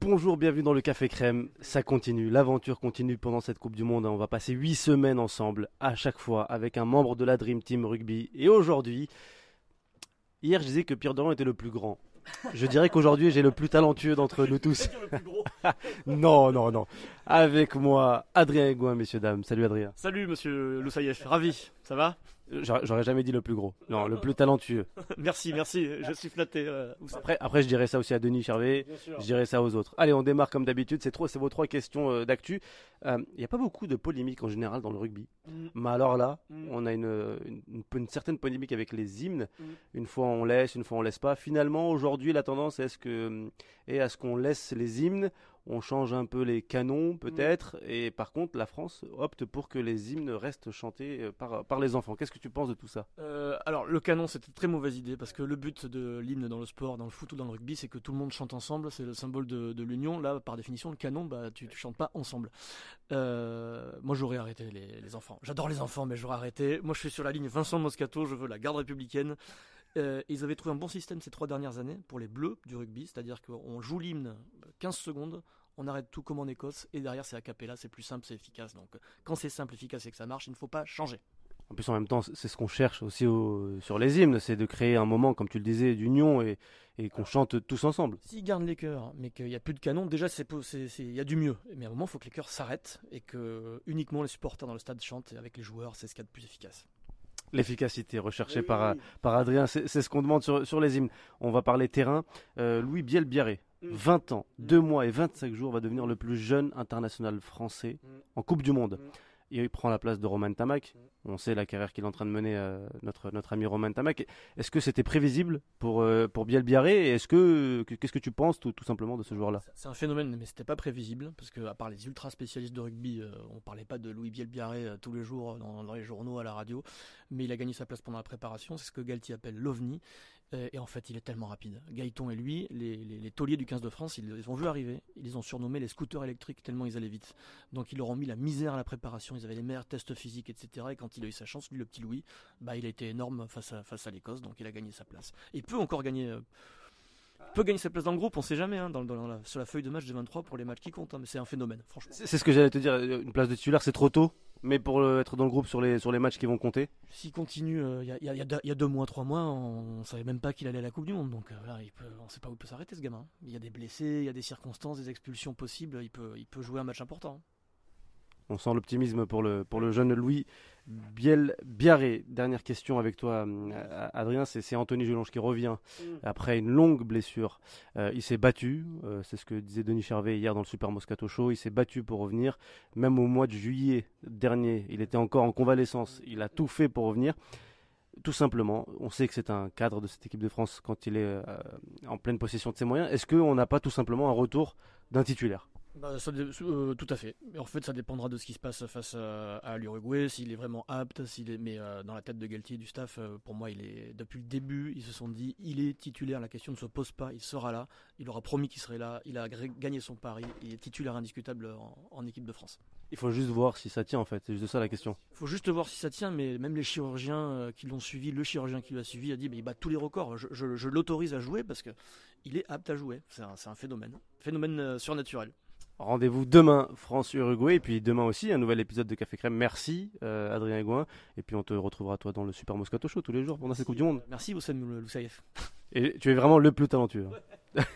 Bonjour, bienvenue dans le Café Crème. Ça continue, l'aventure continue pendant cette Coupe du Monde. On va passer 8 semaines ensemble, à chaque fois, avec un membre de la Dream Team Rugby. Et aujourd'hui, hier je disais que Pierre Doran était le plus grand. Je dirais qu'aujourd'hui j'ai le plus talentueux d'entre nous tous. non, non, non. Avec moi, Adrien Egouin, messieurs, dames. Salut Adrien. Salut monsieur Loussaïef, ravi, ça va? J'aurais jamais dit le plus gros. Non, le plus talentueux. Merci, merci, je suis flatté. euh, Après, après, je dirais ça aussi à Denis Charvet. Je dirais ça aux autres. Allez, on démarre comme d'habitude. C'est vos trois questions euh, d'actu. Il n'y a pas beaucoup de polémiques en général dans le rugby. Mm, Mais alors là, mm. on a une, une, une- une certaine polémique avec les hymnes. Mm. Une fois on laisse, une fois on laisse pas. Finalement, aujourd'hui, la tendance est ce que est à ce qu'on laisse les hymnes. On change un peu les canons, peut-être. Et par contre, la France opte pour que les hymnes restent chantés euh, par, par les enfants. Qu'est-ce que tu penses de tout ça? Euh, alors le canon c'était une très mauvaise idée parce que le but de l'hymne dans le sport, dans le foot ou dans le rugby c'est que tout le monde chante ensemble, c'est le symbole de, de l'union. Là par définition le canon bah tu, tu chantes pas ensemble. Euh, moi j'aurais arrêté les, les enfants. J'adore les enfants mais j'aurais arrêté. Moi je suis sur la ligne Vincent Moscato, je veux la garde républicaine. Euh, ils avaient trouvé un bon système ces trois dernières années pour les bleus du rugby, c'est-à-dire qu'on joue l'hymne 15 secondes, on arrête tout comme en Écosse et derrière c'est a cappella, c'est plus simple, c'est efficace. Donc quand c'est simple, efficace et que ça marche, il ne faut pas changer. En plus, en même temps, c'est ce qu'on cherche aussi au- sur les hymnes, c'est de créer un moment, comme tu le disais, d'union et, et qu'on chante tous ensemble. S'ils gardent les cœurs, mais qu'il n'y a plus de canon, déjà il y a du mieux. Mais à un moment, il faut que les cœurs s'arrêtent et que uniquement les supporters dans le stade chantent avec les joueurs, c'est ce qu'il y a de plus efficace. L'efficacité recherchée par, par Adrien, c'est ce qu'on demande sur, sur les hymnes. On va parler terrain. Euh, Louis Biel-Biarré. 20 ans, Mm. 2 mois et 25 jours, va devenir le plus jeune international français Mm. en Coupe du Monde. Mm. Et il prend la place de Roman Tamac. On sait la carrière qu'il est en train de mener, euh, notre, notre ami Roman Tamac. Est-ce que c'était prévisible pour, euh, pour Biel-Biarré Et est-ce que, que- qu'est-ce que tu penses tout, tout simplement de ce joueur-là? C'est un phénomène, mais c'était pas prévisible parce que à part les ultra spécialistes de rugby, euh, on parlait pas de Louis Bielbiarré euh, tous les jours dans, dans les journaux, à la radio, mais il a gagné sa place pendant la préparation. C'est ce que Galtier appelle l'ovni. Euh, Et en fait, il est tellement rapide. Gaëton et lui, les, les, tauliers du 15 de France, ils les ont vus arriver. Ils les ont surnommés les scooters électriques tellement ils allaient vite. Donc ils leur ont mis la misère à la préparation. Ils avaient les meilleurs tests physiques, etc. Et quand il a eu sa chance, lui, le petit Louis, bah, il a été énorme face à, face à l'Écosse. Donc il a gagné sa place. Et il peut encore gagner. euh, peut gagner sa place dans le groupe, on sait jamais, hein, dans, dans la- sur la feuille de match de 23 pour les matchs qui comptent, hein, mais c'est un phénomène, franchement. C'est ce que j'allais te dire. Une place de titulaire, c'est trop tôt. Mais pour euh, être dans le groupe sur les, sur les matchs qui vont compter, S'il continue, euh, il y, a, y a- y a deux- il y a deux mois, trois mois, on, ne savait même pas qu'il allait à la Coupe du Monde, donc euh, voilà, il peut, on ne sait pas où il peut s'arrêter ce gamin. Il y a des blessés, il y a des circonstances, des expulsions possibles, il peut, il peut jouer un match important. On sent l'optimisme pour le, pour le jeune Louis Biel Biarré. Dernière question avec toi, euh, Adrien. C'est Anthony Gelonge qui revient après une longue blessure. Euh, il s'est battu, euh, c'est ce que disait Denis Charvet hier dans le Super Moscato Show. Il s'est battu pour revenir. Même au mois de juillet dernier, il était encore en convalescence. Il a tout fait pour revenir. Tout simplement, on sait que c'est un cadre de cette équipe de France quand il est euh, en pleine possession de ses moyens. Est-ce qu'on n'a pas tout simplement un retour d'un titulaire? Bah, ça euh, tout à fait. En fait, ça dépendra de ce qui se passe face à, à l'Uruguay, s'il est vraiment apte, s'il est. Mais euh, dans la tête de Galtier et du staff, euh, pour moi, il est depuis le début, ils se sont dit, il est titulaire. La question ne se pose pas. Il sera là. Il aura promis qu'il serait là. Il a gagné son pari. Il est titulaire indiscutable en, en équipe de France. Il faut juste voir si ça tient en fait. C'est juste ça la question. Il faut juste voir si ça tient. Mais même les chirurgiens qui l'ont suivi, le chirurgien qui l'a suivi a dit, il bat tous les records. Je, je- je l'autorise à jouer parce que il est apte à jouer. C'est un, phénomène, phénomène surnaturel. Rendez-vous demain France-Uruguay et puis demain aussi un nouvel épisode de Café Crème. Merci euh, Adrien Gouin et puis on te retrouvera toi dans le Super Moscato Show tous les jours pendant cette Coupe du Monde. Merci Oussem Loussaïef. Et tu es vraiment le plus talentueux. hein.